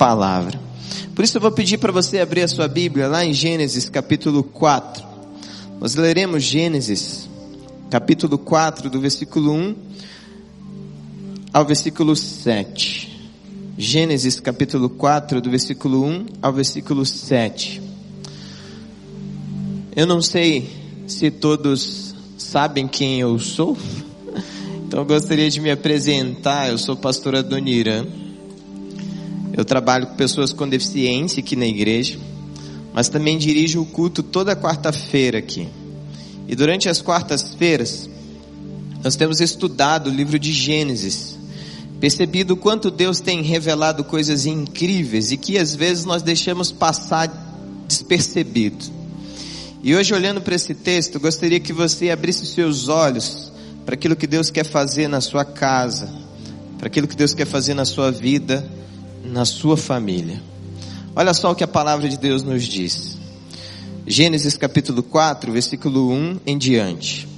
palavra. Por isso eu vou pedir para você abrir a sua Bíblia lá em Gênesis capítulo 4. Nós leremos Gênesis capítulo 4 do versículo 1 ao versículo 7. Gênesis capítulo 4 do versículo 1 ao versículo 7. Eu não sei se todos sabem quem eu sou. Então eu gostaria de me apresentar. Eu sou pastor Adoniran. Eu trabalho com pessoas com deficiência aqui na igreja, mas também dirijo o culto toda quarta-feira aqui. E durante as quartas-feiras, nós temos estudado o livro de Gênesis, percebido quanto Deus tem revelado coisas incríveis e que às vezes nós deixamos passar despercebido. E hoje, olhando para esse texto, gostaria que você abrisse seus olhos para aquilo que Deus quer fazer na sua casa, para aquilo que Deus quer fazer na sua vida, na sua família. Olha só o que a palavra de Deus nos diz. Gênesis capítulo 4, versículo 1 em diante.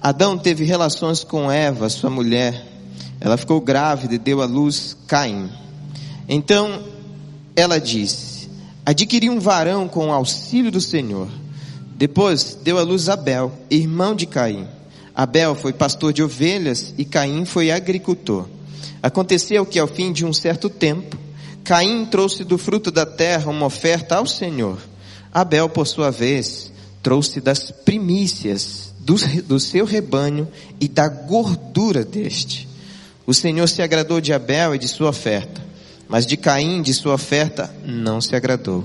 Adão teve relações com Eva, sua mulher. Ela ficou grávida e deu à luz Caim. Então ela disse: Adquiri um varão com o auxílio do Senhor. Depois deu à luz Abel, irmão de Caim. Abel foi pastor de ovelhas e Caim foi agricultor. Aconteceu que ao fim de um certo tempo, Caim trouxe do fruto da terra uma oferta ao Senhor. Abel, por sua vez, trouxe das primícias do, do seu rebanho e da gordura deste. O Senhor se agradou de Abel e de sua oferta, mas de Caim, de sua oferta, não se agradou.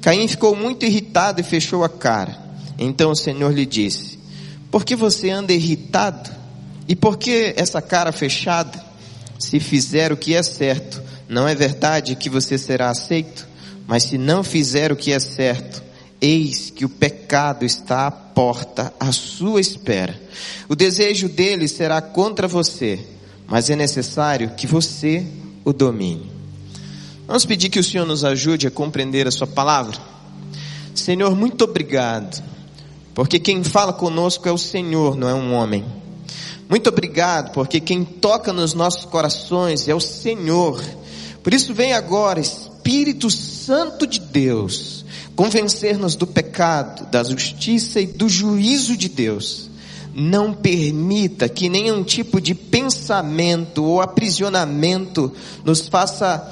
Caim ficou muito irritado e fechou a cara. Então o Senhor lhe disse: por que você anda irritado? E por que essa cara fechada? Se fizer o que é certo, não é verdade que você será aceito? Mas se não fizer o que é certo, eis que o pecado está à porta, à sua espera. O desejo dele será contra você, mas é necessário que você o domine. Vamos pedir que o Senhor nos ajude a compreender a Sua palavra. Senhor, muito obrigado porque quem fala conosco é o Senhor, não é um homem. Muito obrigado, porque quem toca nos nossos corações é o Senhor. Por isso vem agora, Espírito Santo de Deus, convencer-nos do pecado, da justiça e do juízo de Deus. Não permita que nenhum tipo de pensamento ou aprisionamento nos faça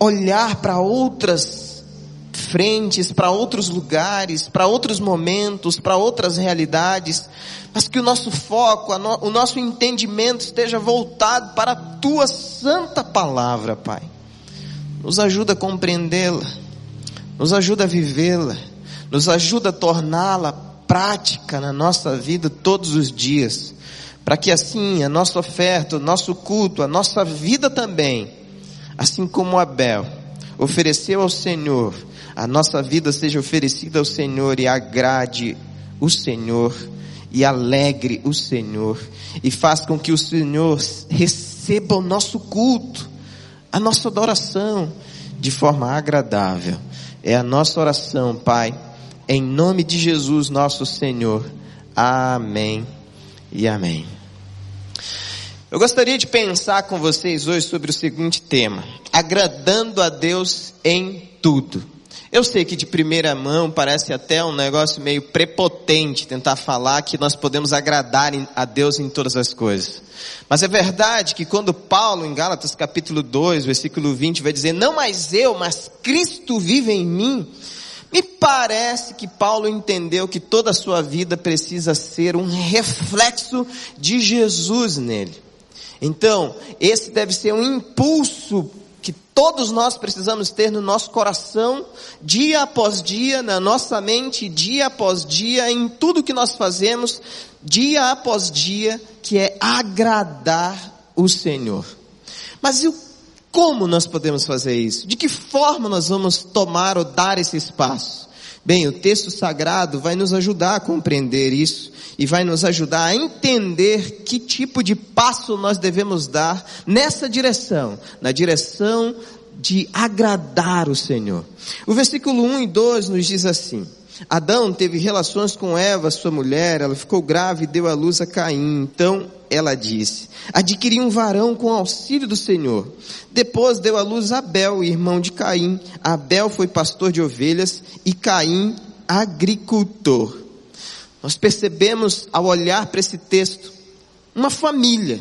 olhar para outras frentes, para outros lugares, para outros momentos, para outras realidades, mas que o nosso foco, o nosso entendimento esteja voltado para a tua santa palavra, Pai. Nos ajuda a compreendê-la, nos ajuda a vivê-la, nos ajuda a torná-la prática na nossa vida todos os dias, para que assim a nossa oferta, o nosso culto, a nossa vida também, assim como Abel ofereceu ao Senhor a nossa vida seja oferecida ao Senhor e agrade o Senhor e alegre o Senhor e faz com que o Senhor receba o nosso culto, a nossa adoração de forma agradável. É a nossa oração, Pai, em nome de Jesus, nosso Senhor. Amém e amém. Eu gostaria de pensar com vocês hoje sobre o seguinte tema: agradando a Deus em tudo. Eu sei que de primeira mão parece até um negócio meio prepotente tentar falar que nós podemos agradar a Deus em todas as coisas. Mas é verdade que quando Paulo, em Gálatas capítulo 2, versículo 20, vai dizer, não mais eu, mas Cristo vive em mim, me parece que Paulo entendeu que toda a sua vida precisa ser um reflexo de Jesus nele. Então, esse deve ser um impulso que todos nós precisamos ter no nosso coração, dia após dia, na nossa mente, dia após dia, em tudo que nós fazemos, dia após dia, que é agradar o Senhor. Mas e como nós podemos fazer isso? De que forma nós vamos tomar ou dar esse espaço? Bem, o texto sagrado vai nos ajudar a compreender isso e vai nos ajudar a entender que tipo de passo nós devemos dar nessa direção, na direção de agradar o Senhor. O versículo 1 e 2 nos diz assim: Adão teve relações com Eva, sua mulher, ela ficou grávida e deu à luz a Caim. Então ela disse: Adquiri um varão com auxílio do Senhor. Depois deu à luz Abel, irmão de Caim. Abel foi pastor de ovelhas e Caim agricultor. Nós percebemos ao olhar para esse texto uma família.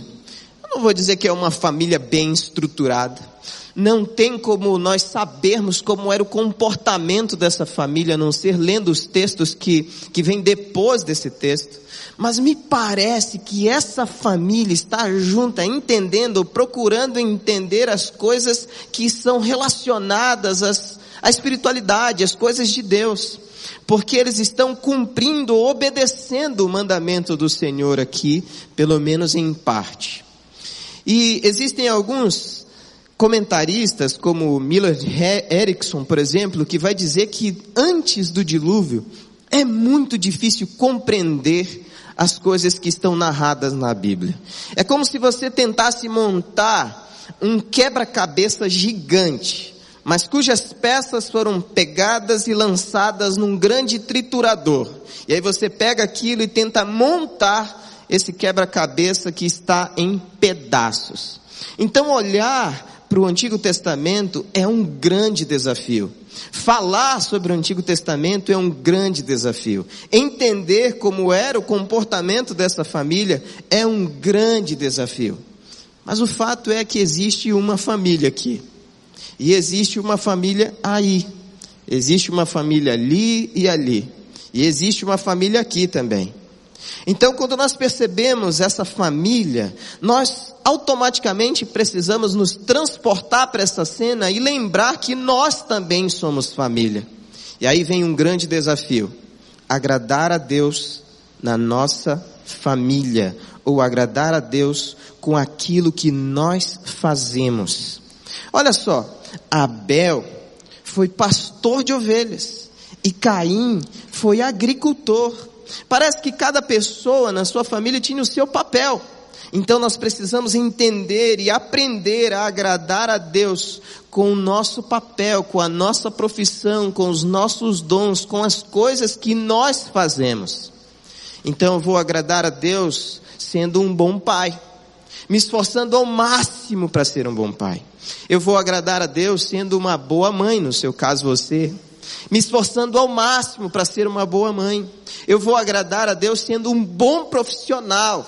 Eu não vou dizer que é uma família bem estruturada não tem como nós sabermos como era o comportamento dessa família, a não ser lendo os textos que, que vêm depois desse texto. Mas me parece que essa família está junta, entendendo, procurando entender as coisas que são relacionadas às, à espiritualidade, às coisas de Deus. Porque eles estão cumprindo, obedecendo o mandamento do Senhor aqui, pelo menos em parte. E existem alguns comentaristas como Miller Erickson, por exemplo, que vai dizer que antes do dilúvio é muito difícil compreender as coisas que estão narradas na Bíblia. É como se você tentasse montar um quebra-cabeça gigante, mas cujas peças foram pegadas e lançadas num grande triturador. E aí você pega aquilo e tenta montar esse quebra-cabeça que está em pedaços. Então olhar para o Antigo Testamento é um grande desafio. Falar sobre o Antigo Testamento é um grande desafio. Entender como era o comportamento dessa família é um grande desafio. Mas o fato é que existe uma família aqui. E existe uma família aí. Existe uma família ali e ali. E existe uma família aqui também. Então, quando nós percebemos essa família, nós automaticamente precisamos nos transportar para essa cena e lembrar que nós também somos família. E aí vem um grande desafio: agradar a Deus na nossa família, ou agradar a Deus com aquilo que nós fazemos. Olha só, Abel foi pastor de ovelhas e Caim foi agricultor. Parece que cada pessoa na sua família tinha o seu papel. Então nós precisamos entender e aprender a agradar a Deus com o nosso papel, com a nossa profissão, com os nossos dons, com as coisas que nós fazemos. Então eu vou agradar a Deus sendo um bom pai, me esforçando ao máximo para ser um bom pai. Eu vou agradar a Deus sendo uma boa mãe, no seu caso você, me esforçando ao máximo para ser uma boa mãe. Eu vou agradar a Deus sendo um bom profissional.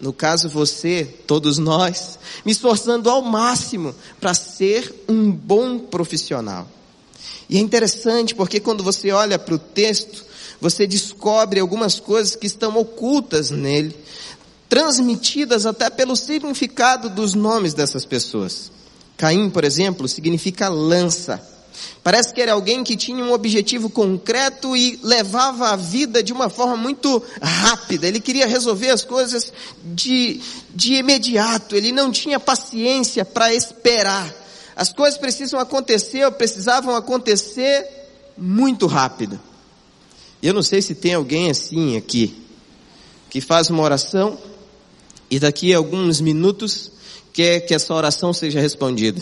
No caso você, todos nós, me esforçando ao máximo para ser um bom profissional. E é interessante porque quando você olha para o texto, você descobre algumas coisas que estão ocultas nele, transmitidas até pelo significado dos nomes dessas pessoas. Caim, por exemplo, significa lança. Parece que era alguém que tinha um objetivo concreto e levava a vida de uma forma muito rápida. Ele queria resolver as coisas de, de imediato. Ele não tinha paciência para esperar. As coisas precisam acontecer, ou precisavam acontecer muito rápido. Eu não sei se tem alguém assim aqui, que faz uma oração e daqui a alguns minutos quer que essa oração seja respondida.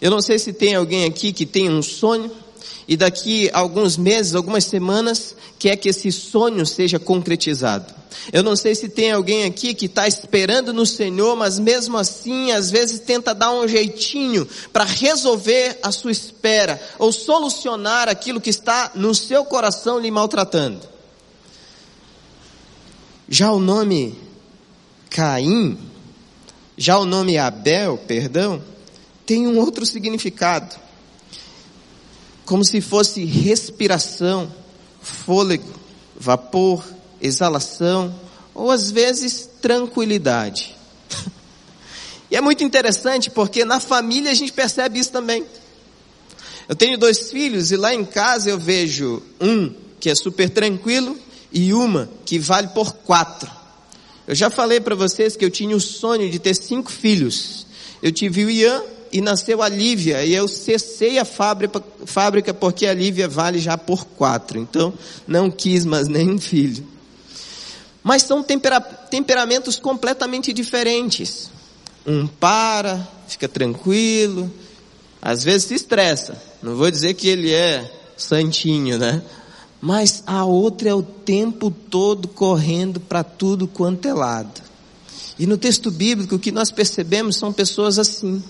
Eu não sei se tem alguém aqui que tem um sonho e daqui a alguns meses, algumas semanas, quer que esse sonho seja concretizado. Eu não sei se tem alguém aqui que está esperando no Senhor, mas mesmo assim, às vezes tenta dar um jeitinho para resolver a sua espera ou solucionar aquilo que está no seu coração lhe maltratando. Já o nome Caim, já o nome Abel, perdão, tem um outro significado. Como se fosse respiração, fôlego, vapor, exalação, ou às vezes tranquilidade. e é muito interessante porque na família a gente percebe isso também. Eu tenho dois filhos e lá em casa eu vejo um que é super tranquilo e uma que vale por quatro. Eu já falei para vocês que eu tinha o sonho de ter cinco filhos. Eu tive o Ian, e nasceu a Lívia, e eu cessei a fábrica, porque a Lívia vale já por quatro, então não quis mais nenhum filho. Mas são tempera, temperamentos completamente diferentes. Um para, fica tranquilo, às vezes se estressa. Não vou dizer que ele é santinho, né? mas a outra é o tempo todo correndo para tudo quanto é lado. E no texto bíblico o que nós percebemos são pessoas assim.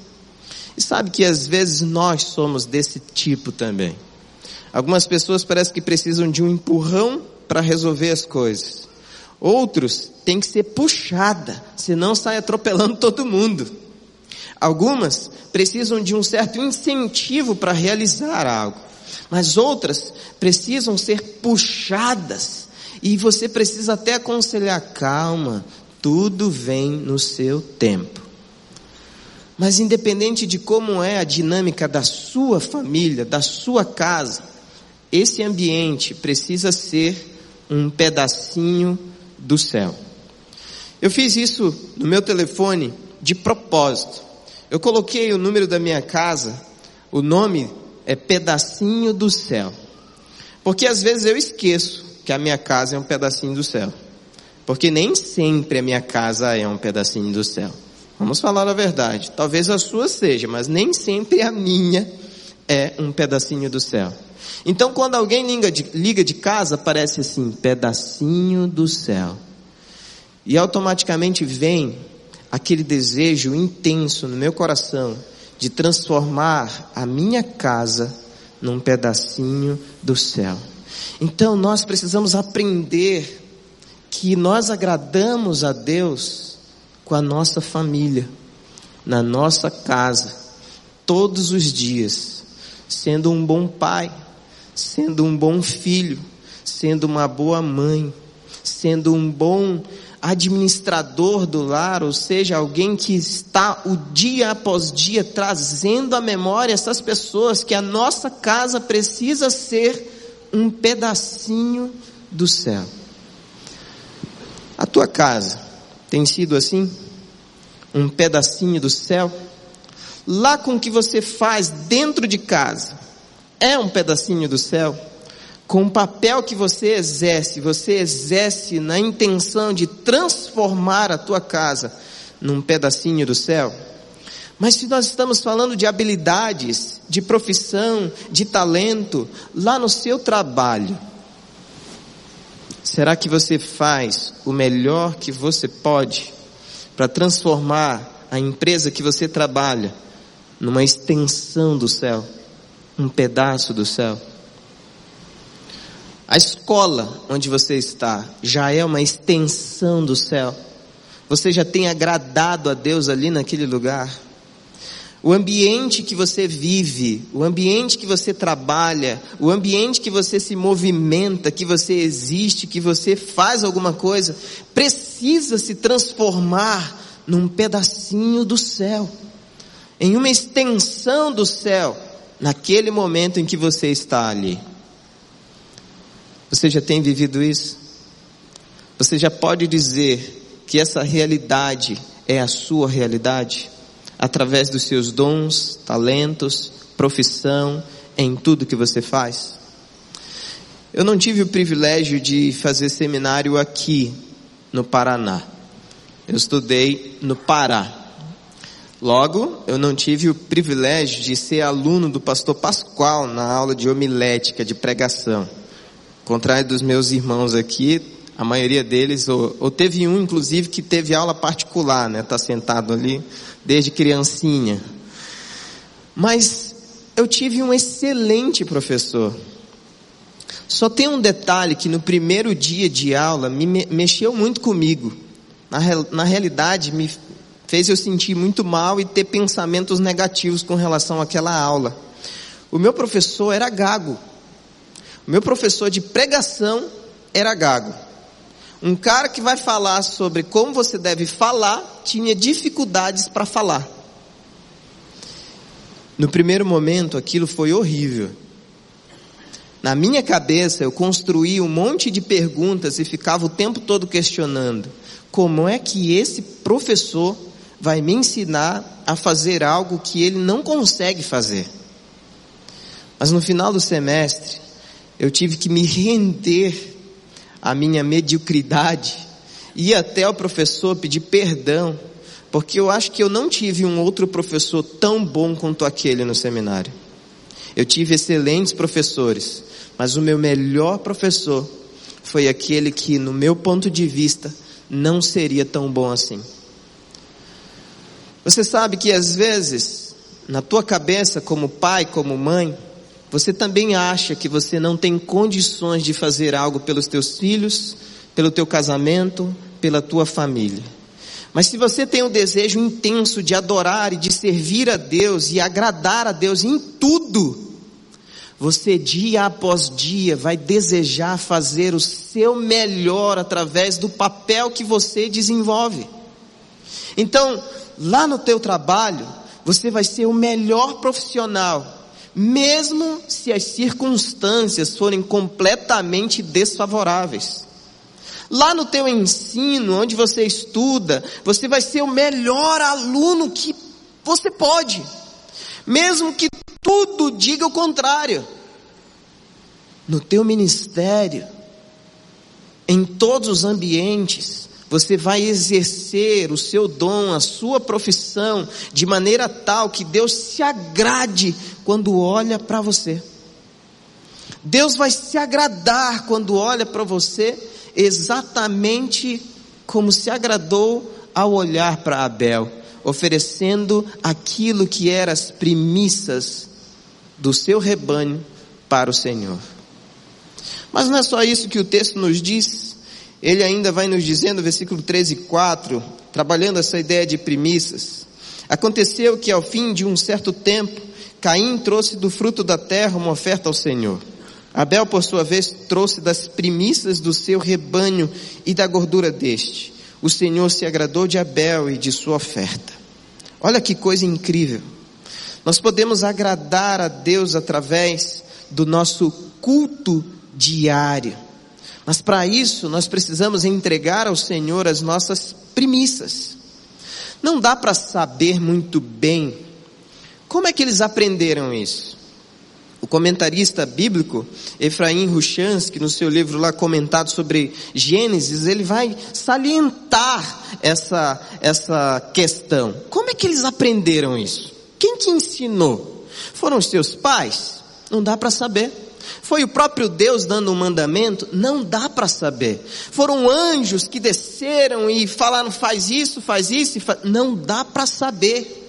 E sabe que às vezes nós somos desse tipo também. Algumas pessoas parecem que precisam de um empurrão para resolver as coisas. Outros têm que ser puxada, senão sai atropelando todo mundo. Algumas precisam de um certo incentivo para realizar algo, mas outras precisam ser puxadas. E você precisa até aconselhar, calma, tudo vem no seu tempo. Mas independente de como é a dinâmica da sua família, da sua casa, esse ambiente precisa ser um pedacinho do céu. Eu fiz isso no meu telefone de propósito. Eu coloquei o número da minha casa, o nome é pedacinho do céu. Porque às vezes eu esqueço que a minha casa é um pedacinho do céu. Porque nem sempre a minha casa é um pedacinho do céu. Vamos falar a verdade. Talvez a sua seja, mas nem sempre a minha é um pedacinho do céu. Então quando alguém liga de, liga de casa, parece assim, pedacinho do céu. E automaticamente vem aquele desejo intenso no meu coração de transformar a minha casa num pedacinho do céu. Então nós precisamos aprender que nós agradamos a Deus com a nossa família, na nossa casa, todos os dias, sendo um bom pai, sendo um bom filho, sendo uma boa mãe, sendo um bom administrador do lar, ou seja, alguém que está o dia após dia trazendo à memória essas pessoas que a nossa casa precisa ser um pedacinho do céu. A tua casa tem sido assim? Um pedacinho do céu? Lá com o que você faz dentro de casa, é um pedacinho do céu? com o papel que você exerce, você exerce na intenção de transformar a tua casa num pedacinho do céu. Mas se nós estamos falando de habilidades, de profissão, de talento, lá no seu trabalho, será que você faz o melhor que você pode para transformar a empresa que você trabalha numa extensão do céu, um pedaço do céu? A escola onde você está já é uma extensão do céu. Você já tem agradado a Deus ali naquele lugar. O ambiente que você vive, o ambiente que você trabalha, o ambiente que você se movimenta, que você existe, que você faz alguma coisa, precisa se transformar num pedacinho do céu, em uma extensão do céu, naquele momento em que você está ali. Você já tem vivido isso? Você já pode dizer que essa realidade é a sua realidade? Através dos seus dons, talentos, profissão, em tudo que você faz? Eu não tive o privilégio de fazer seminário aqui no Paraná. Eu estudei no Pará. Logo, eu não tive o privilégio de ser aluno do pastor Pascoal na aula de homilética, de pregação contrário dos meus irmãos aqui, a maioria deles, ou, ou, teve um inclusive que teve aula particular, né? Tá sentado ali desde criancinha. Mas eu tive um excelente professor. Só tem um detalhe que no primeiro dia de aula me mexeu muito comigo. Na, na realidade, me fez eu sentir muito mal e ter pensamentos negativos com relação àquela aula. O meu professor era gago. Meu professor de pregação era gago. Um cara que vai falar sobre como você deve falar tinha dificuldades para falar. No primeiro momento aquilo foi horrível. Na minha cabeça eu construí um monte de perguntas e ficava o tempo todo questionando: como é que esse professor vai me ensinar a fazer algo que ele não consegue fazer? Mas no final do semestre, eu tive que me render à minha mediocridade, ir até o professor pedir perdão, porque eu acho que eu não tive um outro professor tão bom quanto aquele no seminário. Eu tive excelentes professores, mas o meu melhor professor foi aquele que, no meu ponto de vista, não seria tão bom assim. Você sabe que às vezes, na tua cabeça, como pai, como mãe, você também acha que você não tem condições de fazer algo pelos teus filhos, pelo teu casamento, pela tua família. Mas se você tem um desejo intenso de adorar e de servir a Deus e agradar a Deus em tudo, você dia após dia vai desejar fazer o seu melhor através do papel que você desenvolve. Então, lá no teu trabalho, você vai ser o melhor profissional, mesmo se as circunstâncias forem completamente desfavoráveis. Lá no teu ensino, onde você estuda, você vai ser o melhor aluno que você pode. Mesmo que tudo diga o contrário. No teu ministério, em todos os ambientes, você vai exercer o seu dom, a sua profissão, de maneira tal que Deus se agrade quando olha para você. Deus vai se agradar quando olha para você exatamente como se agradou ao olhar para Abel, oferecendo aquilo que eram as primícias do seu rebanho para o Senhor. Mas não é só isso que o texto nos diz, ele ainda vai nos dizendo, versículo 13 e 4, trabalhando essa ideia de primícias. Aconteceu que ao fim de um certo tempo, Caim trouxe do fruto da terra uma oferta ao Senhor. Abel, por sua vez, trouxe das primícias do seu rebanho e da gordura deste. O Senhor se agradou de Abel e de sua oferta. Olha que coisa incrível. Nós podemos agradar a Deus através do nosso culto diário. Mas para isso nós precisamos entregar ao Senhor as nossas primícias. Não dá para saber muito bem como é que eles aprenderam isso. O comentarista bíblico Efraim Ruchansky, no seu livro lá comentado sobre Gênesis, ele vai salientar essa, essa questão. Como é que eles aprenderam isso? Quem te ensinou? Foram os seus pais? Não dá para saber. Foi o próprio Deus dando um mandamento? Não dá para saber. Foram anjos que desceram e falaram faz isso, faz isso, faz... não dá para saber.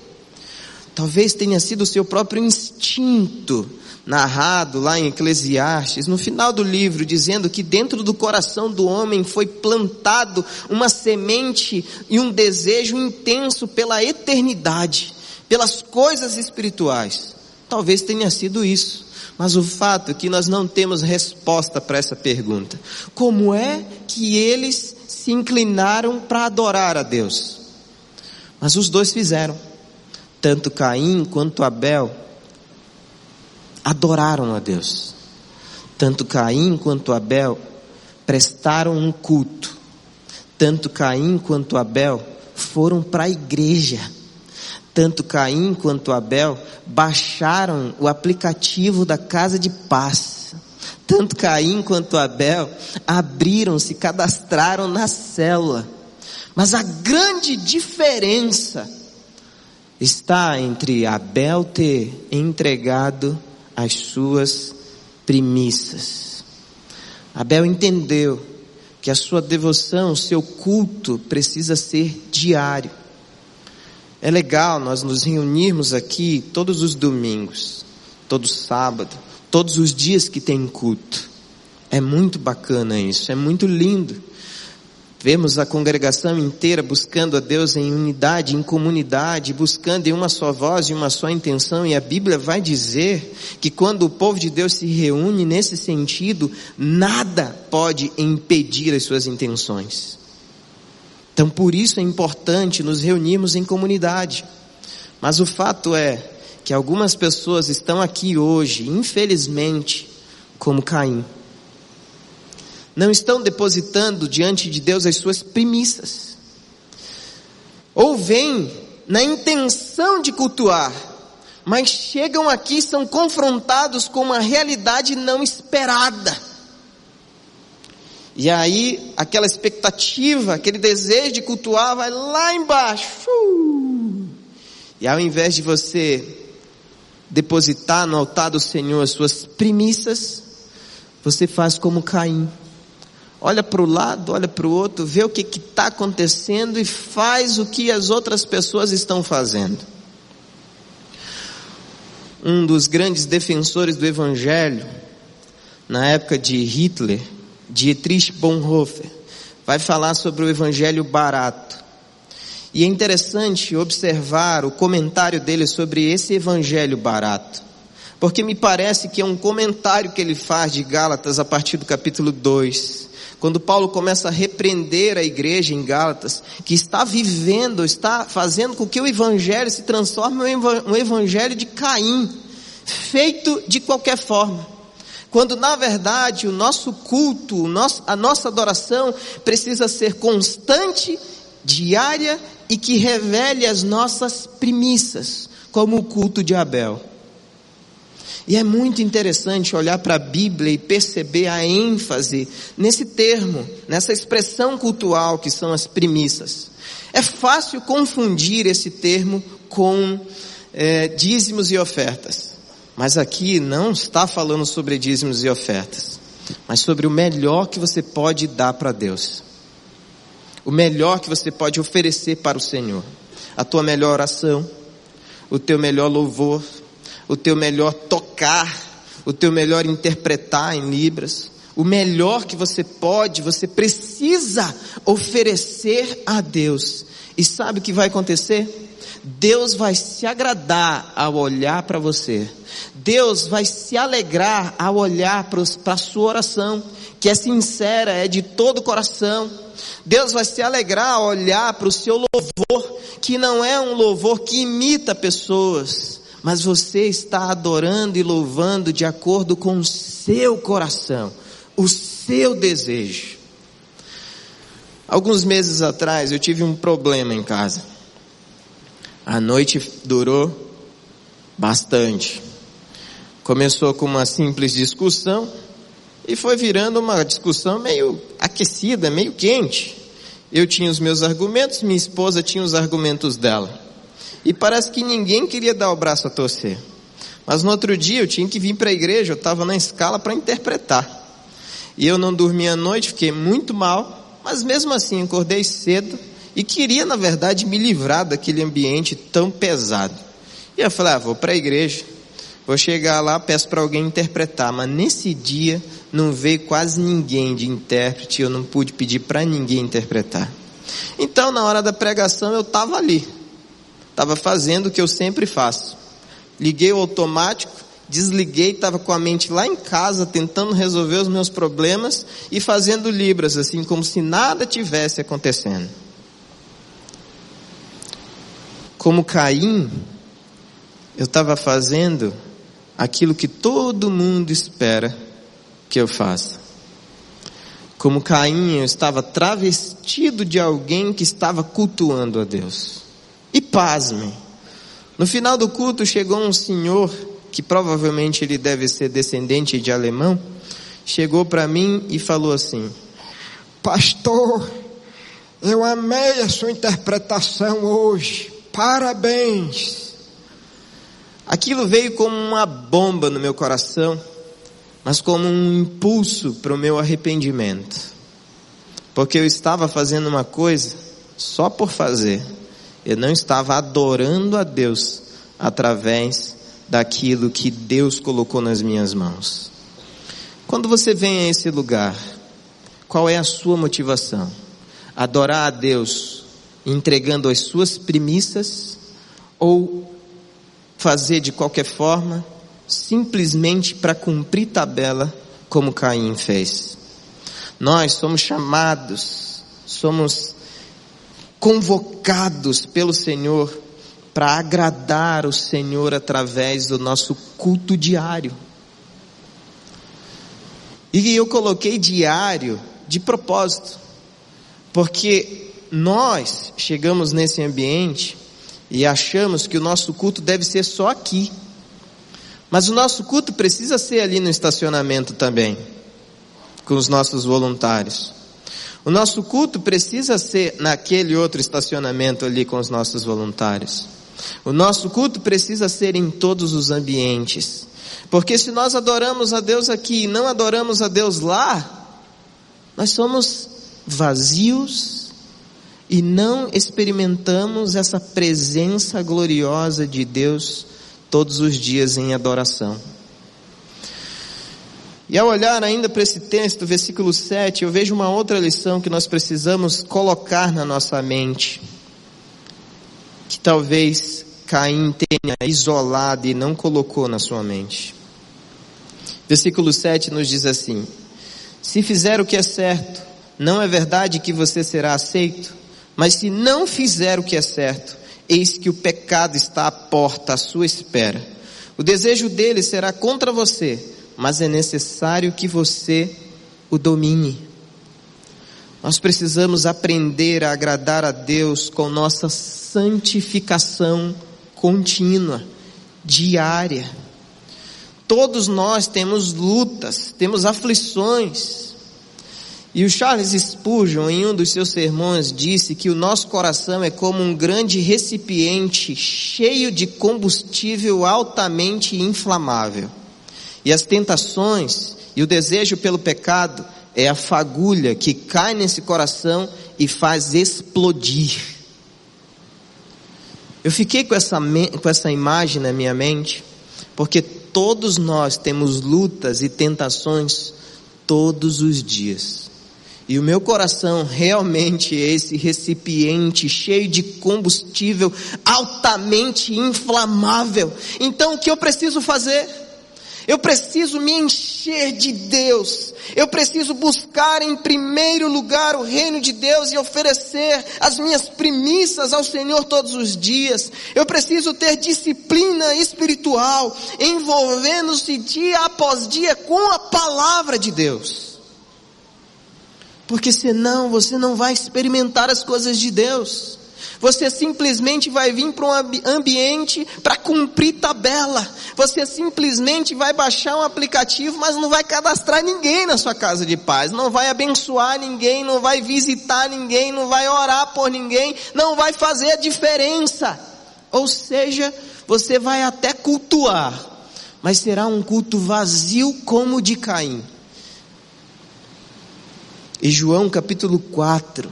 Talvez tenha sido o seu próprio instinto narrado lá em Eclesiastes, no final do livro, dizendo que dentro do coração do homem foi plantado uma semente e um desejo intenso pela eternidade, pelas coisas espirituais. Talvez tenha sido isso. Mas o fato é que nós não temos resposta para essa pergunta. Como é que eles se inclinaram para adorar a Deus? Mas os dois fizeram. Tanto Caim quanto Abel adoraram a Deus. Tanto Caim quanto Abel prestaram um culto. Tanto Caim quanto Abel foram para a igreja. Tanto Caim quanto Abel baixaram o aplicativo da casa de paz. Tanto Caim quanto Abel abriram-se, cadastraram na célula. Mas a grande diferença está entre Abel ter entregado as suas primícias. Abel entendeu que a sua devoção, o seu culto precisa ser diário. É legal nós nos reunirmos aqui todos os domingos, todo sábado, todos os dias que tem culto. É muito bacana isso, é muito lindo. Vemos a congregação inteira buscando a Deus em unidade, em comunidade, buscando em uma só voz e uma só intenção, e a Bíblia vai dizer que quando o povo de Deus se reúne nesse sentido, nada pode impedir as suas intenções. Então, por isso é importante nos reunirmos em comunidade. Mas o fato é que algumas pessoas estão aqui hoje, infelizmente, como Caim não estão depositando diante de Deus as suas primícias. Ou vêm na intenção de cultuar, mas chegam aqui e são confrontados com uma realidade não esperada. E aí, aquela expectativa, aquele desejo de cultuar vai lá embaixo. E ao invés de você depositar no altar do Senhor as suas primícias, você faz como Caim. Olha para o lado, olha para o outro, vê o que está acontecendo e faz o que as outras pessoas estão fazendo. Um dos grandes defensores do Evangelho, na época de Hitler, Dietrich Bonhoeffer, vai falar sobre o Evangelho barato. E é interessante observar o comentário dele sobre esse evangelho barato. Porque me parece que é um comentário que ele faz de Gálatas a partir do capítulo 2. Quando Paulo começa a repreender a igreja em Gálatas, que está vivendo, está fazendo com que o evangelho se transforme em um evangelho de Caim, feito de qualquer forma. Quando na verdade o nosso culto, a nossa adoração precisa ser constante, diária e que revele as nossas premissas, como o culto de Abel. E é muito interessante olhar para a Bíblia e perceber a ênfase nesse termo, nessa expressão cultual que são as premissas. É fácil confundir esse termo com é, dízimos e ofertas. Mas aqui não está falando sobre dízimos e ofertas, mas sobre o melhor que você pode dar para Deus o melhor que você pode oferecer para o Senhor. A tua melhor oração, o teu melhor louvor, o teu melhor tocar, o teu melhor interpretar em libras, o melhor que você pode, você precisa oferecer a Deus. E sabe o que vai acontecer? Deus vai se agradar ao olhar para você. Deus vai se alegrar ao olhar para a sua oração, que é sincera, é de todo o coração Deus vai se alegrar a olhar para o seu louvor, que não é um louvor que imita pessoas, mas você está adorando e louvando de acordo com o seu coração, o seu desejo. Alguns meses atrás eu tive um problema em casa. A noite durou bastante. Começou com uma simples discussão e foi virando uma discussão meio aquecida, meio quente. Eu tinha os meus argumentos, minha esposa tinha os argumentos dela. E parece que ninguém queria dar o braço a torcer. Mas no outro dia eu tinha que vir para a igreja, eu estava na escala para interpretar. E eu não dormi à noite, fiquei muito mal, mas mesmo assim acordei cedo e queria, na verdade, me livrar daquele ambiente tão pesado. E eu falei, ah, vou para a igreja, vou chegar lá, peço para alguém interpretar, mas nesse dia não veio quase ninguém de intérprete, eu não pude pedir para ninguém interpretar. Então, na hora da pregação, eu estava ali, estava fazendo o que eu sempre faço. Liguei o automático, desliguei, estava com a mente lá em casa, tentando resolver os meus problemas e fazendo libras, assim, como se nada tivesse acontecendo. Como Caim, eu estava fazendo aquilo que todo mundo espera que eu faça. Como Caim, eu estava travestido de alguém que estava cultuando a Deus. E pasmem, no final do culto chegou um senhor, que provavelmente ele deve ser descendente de alemão, chegou para mim e falou assim: Pastor, eu amei a sua interpretação hoje, parabéns. Aquilo veio como uma bomba no meu coração mas como um impulso para o meu arrependimento. Porque eu estava fazendo uma coisa só por fazer. Eu não estava adorando a Deus através daquilo que Deus colocou nas minhas mãos. Quando você vem a esse lugar, qual é a sua motivação? Adorar a Deus entregando as suas premissas ou fazer de qualquer forma simplesmente para cumprir tabela, como Caim fez. Nós somos chamados, somos convocados pelo Senhor para agradar o Senhor através do nosso culto diário. E eu coloquei diário de propósito, porque nós chegamos nesse ambiente e achamos que o nosso culto deve ser só aqui. Mas o nosso culto precisa ser ali no estacionamento também, com os nossos voluntários. O nosso culto precisa ser naquele outro estacionamento ali com os nossos voluntários. O nosso culto precisa ser em todos os ambientes. Porque se nós adoramos a Deus aqui e não adoramos a Deus lá, nós somos vazios e não experimentamos essa presença gloriosa de Deus todos os dias em adoração. E ao olhar ainda para esse texto, versículo 7, eu vejo uma outra lição que nós precisamos colocar na nossa mente, que talvez Caim tenha isolado e não colocou na sua mente. Versículo 7 nos diz assim: Se fizer o que é certo, não é verdade que você será aceito, mas se não fizer o que é certo, eis que o pecado está à porta à sua espera. O desejo dele será contra você, mas é necessário que você o domine. Nós precisamos aprender a agradar a Deus com nossa santificação contínua, diária. Todos nós temos lutas, temos aflições. E o Charles Spurgeon, em um dos seus sermões, disse que o nosso coração é como um grande recipiente cheio de combustível altamente inflamável. E as tentações e o desejo pelo pecado é a fagulha que cai nesse coração e faz explodir. Eu fiquei com essa, com essa imagem na minha mente, porque todos nós temos lutas e tentações todos os dias. E o meu coração realmente é esse recipiente cheio de combustível altamente inflamável. Então o que eu preciso fazer? Eu preciso me encher de Deus. Eu preciso buscar em primeiro lugar o reino de Deus e oferecer as minhas primícias ao Senhor todos os dias. Eu preciso ter disciplina espiritual, envolvendo-se dia após dia com a palavra de Deus. Porque senão você não vai experimentar as coisas de Deus. Você simplesmente vai vir para um ambiente para cumprir tabela. Você simplesmente vai baixar um aplicativo, mas não vai cadastrar ninguém na sua casa de paz. Não vai abençoar ninguém, não vai visitar ninguém, não vai orar por ninguém, não vai fazer a diferença. Ou seja, você vai até cultuar, mas será um culto vazio como o de Caim. E João capítulo 4,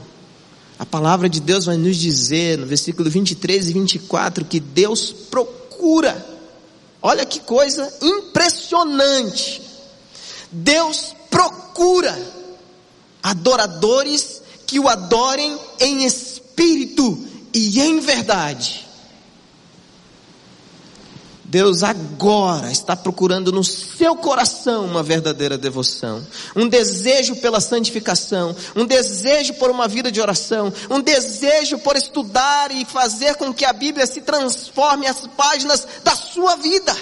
a palavra de Deus vai nos dizer, no versículo 23 e 24, que Deus procura. Olha que coisa impressionante. Deus procura adoradores que o adorem em espírito e em verdade. Deus agora está procurando no seu coração uma verdadeira devoção, um desejo pela santificação, um desejo por uma vida de oração, um desejo por estudar e fazer com que a Bíblia se transforme as páginas da sua vida.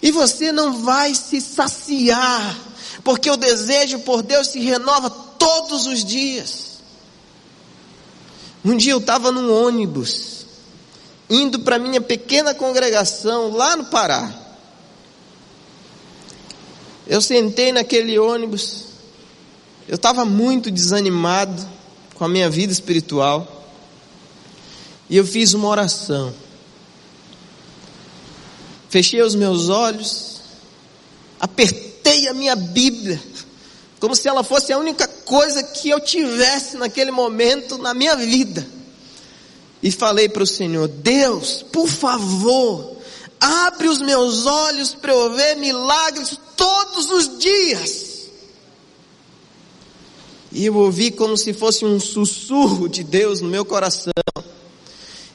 E você não vai se saciar, porque o desejo por Deus se renova todos os dias. Um dia eu estava num ônibus, indo para minha pequena congregação lá no Pará. Eu sentei naquele ônibus, eu estava muito desanimado com a minha vida espiritual, e eu fiz uma oração. Fechei os meus olhos, apertei a minha Bíblia, como se ela fosse a única coisa que eu tivesse naquele momento na minha vida e falei para o Senhor: Deus, por favor, abre os meus olhos para eu ver milagres todos os dias. E eu ouvi como se fosse um sussurro de Deus no meu coração.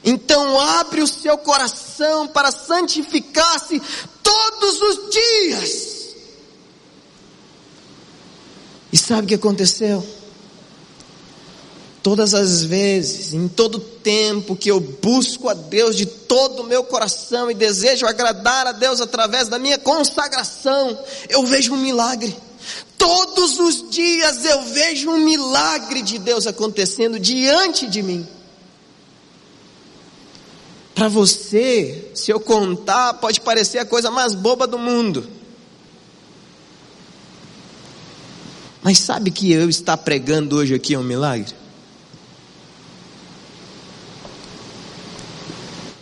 Então abre o seu coração para santificar-se todos os dias. E sabe o que aconteceu? Todas as vezes, em todo tempo que eu busco a Deus de todo o meu coração e desejo agradar a Deus através da minha consagração, eu vejo um milagre. Todos os dias eu vejo um milagre de Deus acontecendo diante de mim. Para você, se eu contar, pode parecer a coisa mais boba do mundo. Mas sabe que eu estar pregando hoje aqui é um milagre?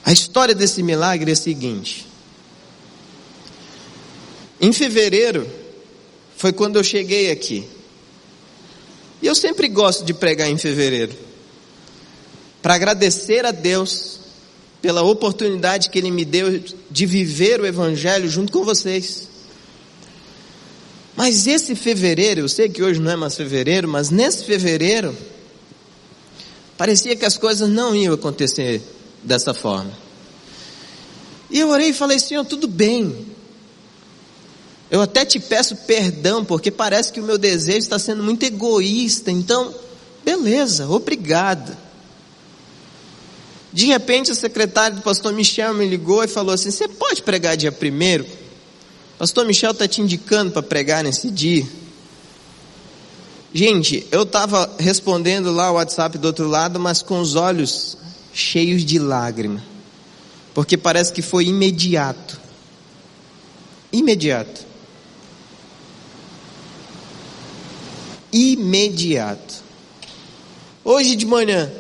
A história desse milagre é a seguinte. Em fevereiro, foi quando eu cheguei aqui. E eu sempre gosto de pregar em fevereiro. Para agradecer a Deus pela oportunidade que Ele me deu de viver o Evangelho junto com vocês. Mas esse fevereiro, eu sei que hoje não é mais fevereiro, mas nesse fevereiro, parecia que as coisas não iam acontecer dessa forma. E eu orei e falei, Senhor, tudo bem. Eu até te peço perdão, porque parece que o meu desejo está sendo muito egoísta. Então, beleza, obrigado. De repente, o secretário do pastor Michel me ligou e falou assim: Você pode pregar dia primeiro? Pastor Michel está te indicando para pregar nesse dia. Gente, eu estava respondendo lá o WhatsApp do outro lado, mas com os olhos cheios de lágrima, porque parece que foi imediato. Imediato. Imediato. Hoje de manhã,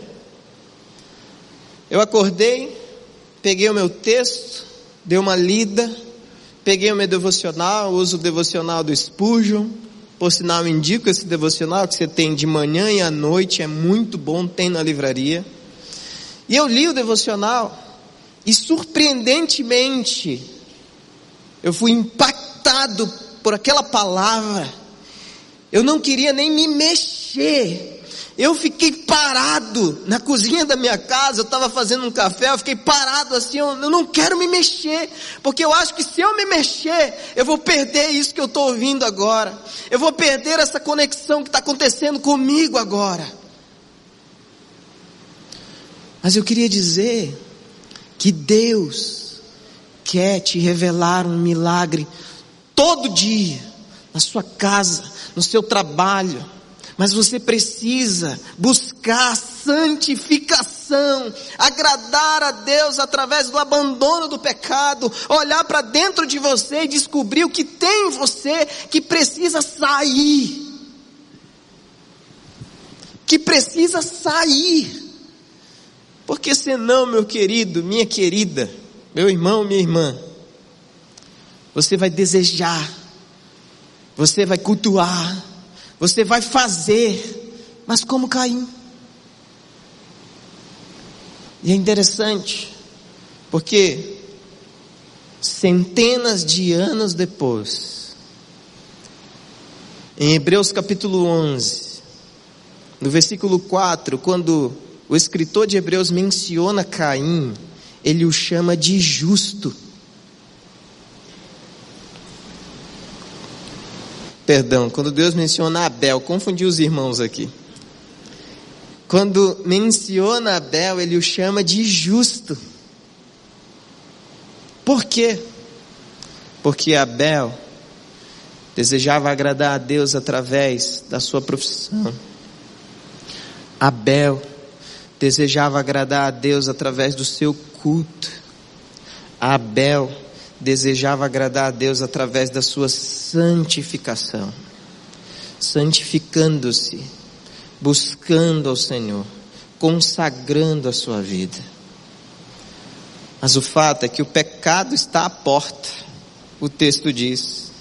eu acordei, peguei o meu texto, dei uma lida, peguei o meu devocional, uso o devocional do Spurgeon, por sinal indico esse devocional que você tem de manhã e à noite, é muito bom, tem na livraria. E eu li o devocional e surpreendentemente eu fui impactado por aquela palavra. Eu não queria nem me mexer eu fiquei parado na cozinha da minha casa, eu estava fazendo um café, eu fiquei parado assim, eu, eu, não quero me mexer, porque eu acho que se eu me mexer, eu vou perder isso que eu estou ouvindo agora, eu vou perder essa conexão que está acontecendo comigo agora. Mas eu queria dizer que Deus quer te revelar um milagre todo dia, na sua casa, no seu trabalho, mas você precisa buscar santificação, agradar a Deus através do abandono do pecado, olhar para dentro de você e descobrir o que tem em você que precisa sair. Que precisa sair. Porque senão, meu querido, minha querida, meu irmão, minha irmã, você vai desejar, você vai cultuar, você vai fazer, mas como Caim. E é interessante, porque centenas de anos depois, em Hebreus capítulo 11, no versículo 4, quando o escritor de Hebreus menciona Caim, ele o chama de justo. Perdão, quando Deus menciona Abel, confundi os irmãos aqui. Quando menciona Abel, ele o chama de justo. Por quê? Porque Abel desejava agradar a Deus através da sua profissão. Abel desejava agradar a Deus através do seu culto. Abel desejava agradar a Deus através da sua santificação, santificando-se, buscando ao Senhor, consagrando a sua vida. Mas o fato é que o pecado está à porta, o texto diz.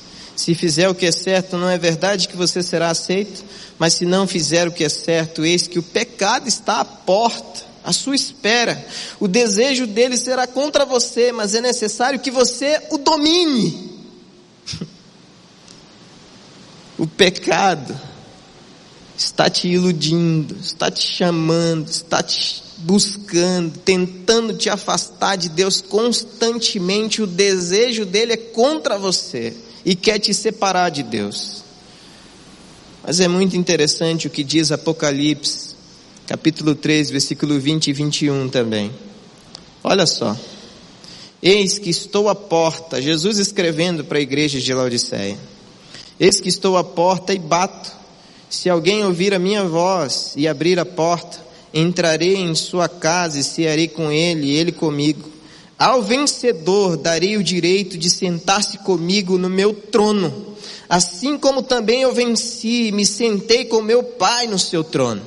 Se fizer o que é certo, não é verdade que você será aceito, mas se não fizer o que é certo, eis que o pecado está à porta à sua espera. O desejo dele será contra você, mas é necessário que você o domine. O pecado está te iludindo, está te chamando, está te buscando, tentando te afastar de Deus constantemente. O desejo dele é contra você e quer te separar de Deus. Mas é muito interessante o que diz Apocalipse capítulo 3, versículo 20 e 21 também. Olha só. Eis que estou à porta, Jesus escrevendo para a igreja de Laodiceia. Eis que estou à porta e bato. Se alguém ouvir a minha voz e abrir a porta, entrarei em sua casa e cearei com ele e ele comigo. Ao vencedor darei o direito de sentar-se comigo no meu trono, assim como também eu venci e me sentei com meu Pai no seu trono.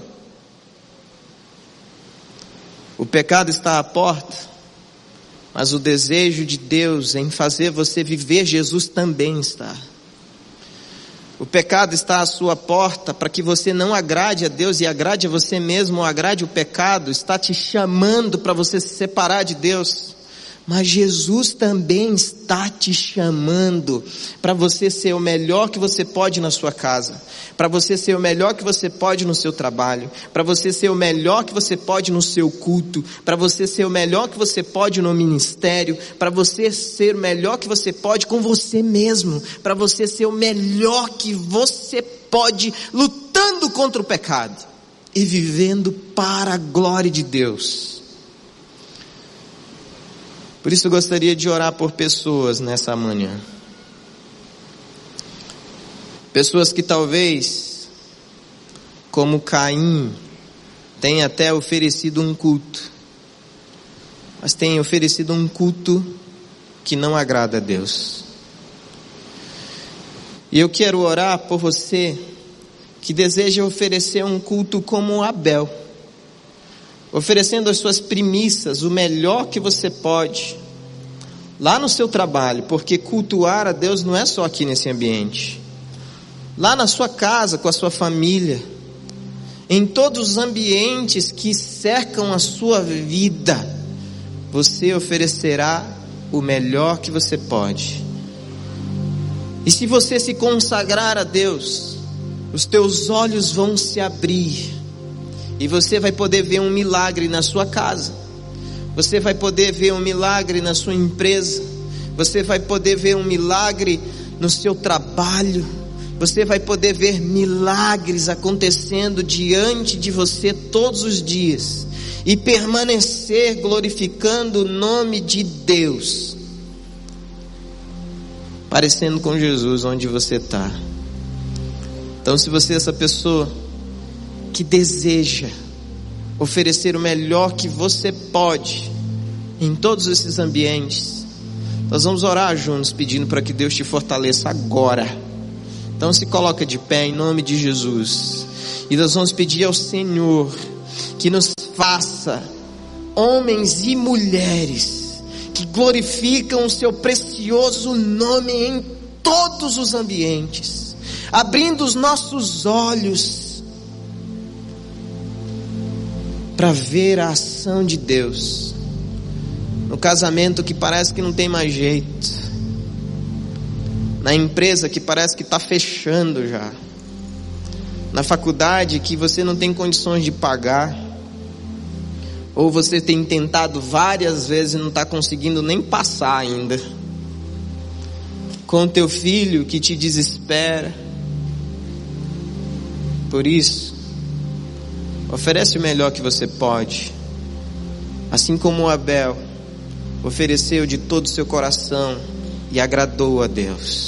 O pecado está à porta Mas o desejo de Deus em fazer você viver Jesus também está. O pecado está à sua porta para que você não agrade a Deus e agrade a você mesmo ou agrade o pecado, está te chamando para você se separar de Deus. Mas Jesus também está te chamando para você ser o melhor que você pode na sua casa, para você ser o melhor que você pode no seu trabalho, para você ser o melhor que você pode no seu culto, para você ser o melhor que você pode no ministério, para você ser o melhor que você pode com você mesmo, para você ser o melhor que você pode lutando contra o pecado e vivendo para a glória de Deus. Por isso eu gostaria de orar por pessoas nessa manhã. Pessoas que talvez, como Caim, tenham até oferecido um culto, mas tenham oferecido um culto que não agrada a Deus. E eu quero orar por você que deseja oferecer um culto como Abel oferecendo as suas primícias, o melhor que você pode, lá no seu trabalho, porque cultuar a Deus não é só aqui nesse ambiente, lá na sua casa, com a sua família, em todos os ambientes que cercam a sua vida, você oferecerá o melhor que você pode. E se você se consagrar a Deus, os teus olhos vão se abrir e você vai poder ver um milagre na sua casa. Você vai poder ver um milagre na sua empresa. Você vai poder ver um milagre no seu trabalho. Você vai poder ver milagres acontecendo diante de você todos os dias e permanecer glorificando o nome de Deus, parecendo com Jesus onde você está. Então, se você é essa pessoa, que deseja oferecer o melhor que você pode em todos esses ambientes, nós vamos orar juntos pedindo para que Deus te fortaleça agora. Então se coloca de pé em nome de Jesus. E nós vamos pedir ao Senhor que nos faça homens e mulheres que glorificam o seu precioso nome em todos os ambientes, abrindo os nossos olhos para ver a ação de Deus. No casamento que parece que não tem mais jeito. Na empresa que parece que está fechando já. Na faculdade que você não tem condições de pagar. Ou você tem tentado várias vezes e não está conseguindo nem passar ainda. Com teu filho que te desespera. Por isso, Oferece o melhor que você pode. Assim como Abel ofereceu de todo o seu coração e agradou a Deus.